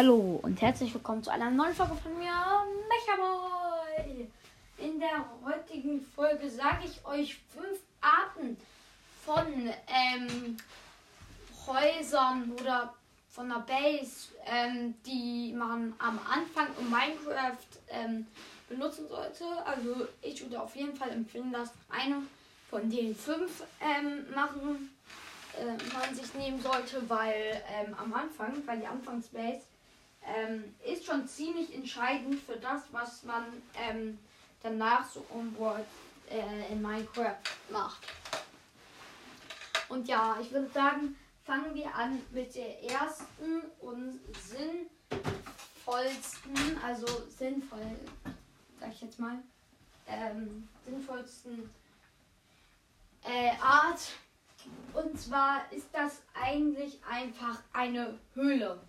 Hallo und herzlich willkommen zu einer neuen Folge von mir, Mechaboy. In der heutigen Folge sage ich euch fünf Arten von ähm, Häusern oder von der Base, ähm, die man am Anfang in Minecraft ähm, benutzen sollte. Also ich würde auf jeden Fall empfehlen, dass eine von den fünf ähm, machen äh, man sich nehmen sollte, weil ähm, am Anfang, weil die Anfangsbase ähm, ist schon ziemlich entscheidend für das, was man ähm, danach so onboard äh, in Minecraft macht. Und ja, ich würde sagen, fangen wir an mit der ersten und sinnvollsten, also sinnvoll, sag ich jetzt mal, ähm, sinnvollsten äh, Art. Und zwar ist das eigentlich einfach eine Höhle.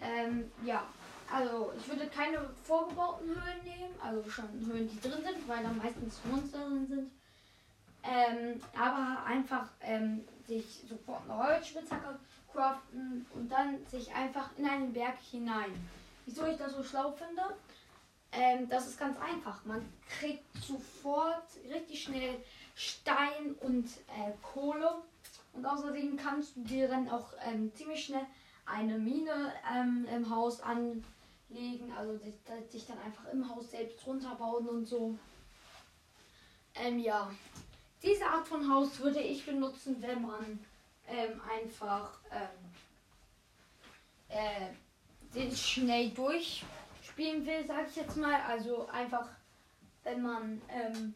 Ähm, ja, also ich würde keine vorgebauten Höhlen nehmen, also schon Höhlen, die drin sind, weil da meistens Monster drin sind. Ähm, aber einfach ähm, sich sofort eine Holzspitzhacke craften und dann sich einfach in einen Berg hinein. Wieso ich das so schlau finde? Ähm, das ist ganz einfach. Man kriegt sofort richtig schnell Stein und äh, Kohle. Und außerdem kannst du dir dann auch ähm, ziemlich schnell eine Mine ähm, im Haus anlegen, also sich, sich, dann einfach im Haus selbst runterbauen und so. Ähm, ja, diese Art von Haus würde ich benutzen, wenn man ähm, einfach ähm, äh, den schnell durchspielen will, sag ich jetzt mal. Also einfach, wenn man ähm,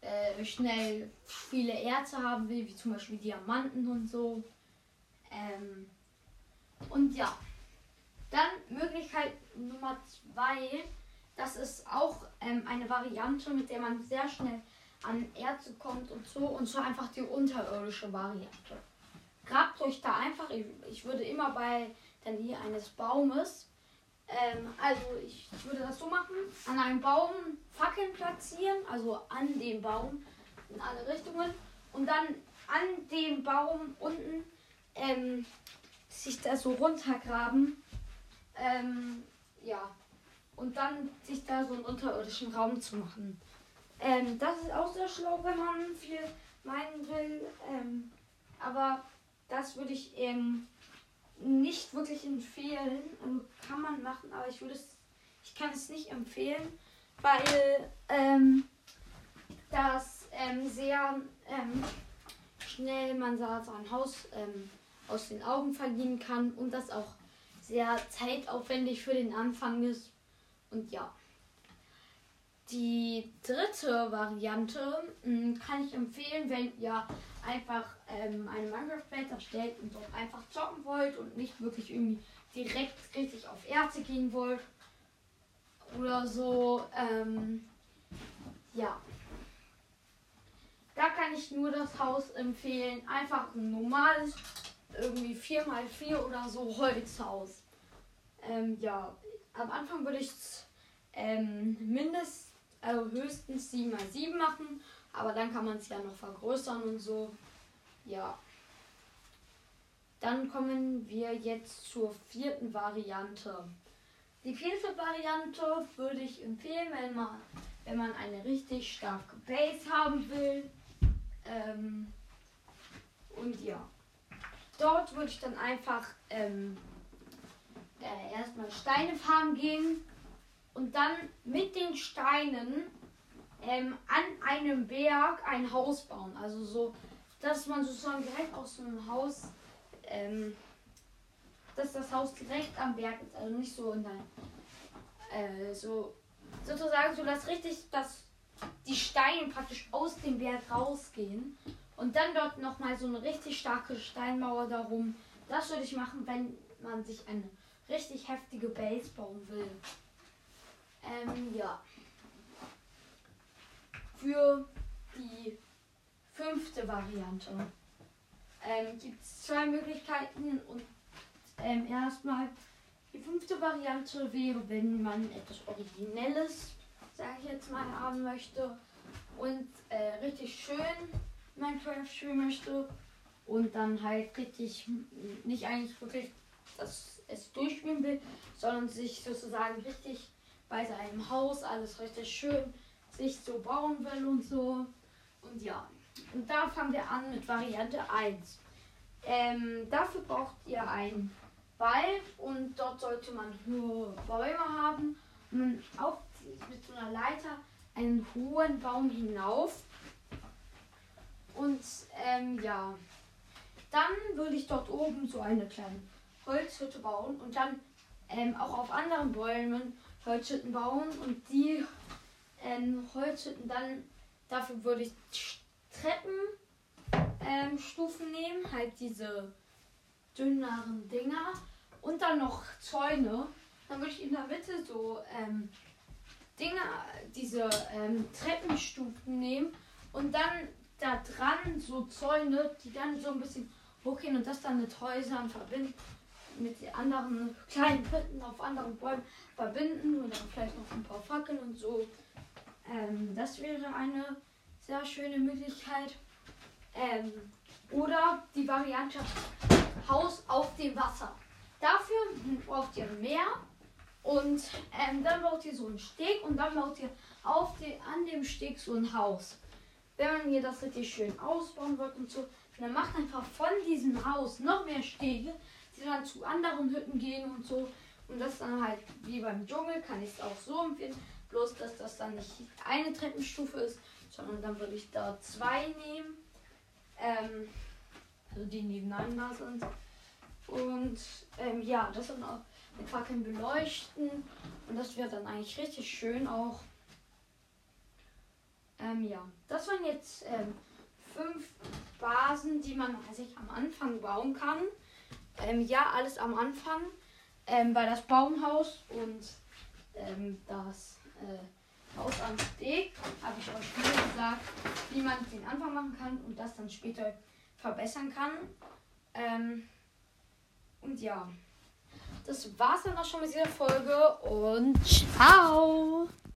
äh, schnell viele Erze haben will, wie zum Beispiel Diamanten und so. Ähm, und ja, dann Möglichkeit Nummer zwei, das ist auch ähm, eine Variante, mit der man sehr schnell an Erze kommt und so. Und zwar einfach die unterirdische Variante. Grabt euch da einfach, ich, ich würde immer bei der Nähe eines Baumes, ähm, also ich würde das so machen, an einem Baum Fackeln platzieren, also an dem Baum in alle Richtungen. Und dann an dem Baum unten ähm, sich da so runtergraben. Ähm, ja. Und dann sich da so einen unterirdischen Raum zu machen. Ähm, das ist auch sehr schlau, wenn man viel meinen will. Ähm, aber das würde ich ähm, nicht wirklich empfehlen. Also kann man machen, aber ich würde es, ich kann es nicht empfehlen, weil ähm, das ähm, sehr ähm, schnell man sein Haus ähm, aus den Augen verlieren kann und das auch sehr zeitaufwendig für den Anfang ist. Und ja. Die dritte Variante mh, hm, kann ich empfehlen, wenn ihr einfach ähm, eine Minecraft-Welt erstellt und dort einfach zocken wollt und nicht wirklich irgendwie direkt richtig auf Erze gehen wollt. Oder so. Ähm, ja. Da kann ich nur das Haus empfehlen. Einfach ein normales irgendwie 4x4 oder so Holzhaus. Ähm, ja, am Anfang würde ich ähm, mindestens, also höchstens 7x7 machen, aber dann kann man es ja noch vergrößern und so. Ja. Dann kommen wir jetzt zur vierten Variante. Die vierte Variante würde ich empfehlen, wenn man, wenn man eine richtig starke Base haben will. Ähm, und ja. Dort würde ich dann einfach ähm, äh, erstmal Steine farmen gehen und dann mit den Steinen ähm, an einem Berg ein Haus bauen. Also so, dass man sozusagen direkt aus dem Haus, ähm, dass das Haus direkt am Berg ist. Also nicht so in dein, äh, so sozusagen so, dass richtig, dass die Steine praktisch aus dem Berg rausgehen und dann dort nochmal so eine richtig starke Steinmauer darum. Das würde ich machen, wenn man sich eine richtig heftige Base bauen will. Ähm, ja. Für die fünfte Variante ähm, gibt es zwei Möglichkeiten und ähm, erstmal die fünfte Variante wäre, wenn man etwas Originelles, sage ich jetzt mal, haben möchte und äh, richtig schön Minecraft spielen möchte und dann halt richtig, nicht eigentlich wirklich das es durchspielen will, sondern sich sozusagen richtig bei seinem Haus alles richtig schön sich so bauen will und so. Und ja, und da fangen wir an mit Variante 1. Ähm, dafür braucht ihr einen Wald und dort sollte man nur Bäume haben und auch mit so einer Leiter einen hohen Baum hinauf. Und ähm, ja, dann würde ich dort oben so eine kleine Holzhütte bauen und dann ähm, auch auf anderen Bäumen Holzhütten bauen und die ähm, Holzhütten dann, dafür würde ich Treppenstufen ähm, nehmen, halt diese dünneren Dinger und dann noch Zäune. Dann würde ich in der Mitte so ähm, Dinger, diese ähm, Treppenstufen nehmen und dann da dran so Zäune, die dann so ein bisschen hochgehen und das dann mit Häusern verbinden, mit anderen kleinen Hütten auf anderen Bäumen verbinden und dann vielleicht noch ein paar Fackeln und so. Ähm, das wäre eine sehr schöne Möglichkeit. Ähm, oder die Variante Haus auf dem Wasser. Dafür braucht ihr Meer und ähm, dann baut ihr so einen Steg und dann baut ihr auf die, an dem Steg so ein Haus. Wenn ihr das richtig schön ausbauen wollt und so, dann macht einfach von diesem Haus noch mehr Stege, die dann zu anderen Hütten gehen und so. Und das dann halt wie beim Dschungel, kann ich es auch so empfehlen. Bloß, dass das dann nicht eine Treppenstufe ist, sondern dann würde ich da zwei nehmen. Ähm, also die nebeneinander sind. Und ähm, ja, das dann auch mit Fackeln beleuchten. Und das wird dann eigentlich richtig schön auch. Ähm, ja, das waren jetzt ähm, fünf Basen, die man sich am Anfang bauen kann. Ähm, ja, alles am Anfang. Ähm, weil das Baumhaus und ähm, das äh, Haus am Steg habe ich euch nur gesagt, wie man den Anfang machen kann und das dann später verbessern kann. Ähm, und ja, das war's dann auch schon mit dieser Folge und ciao!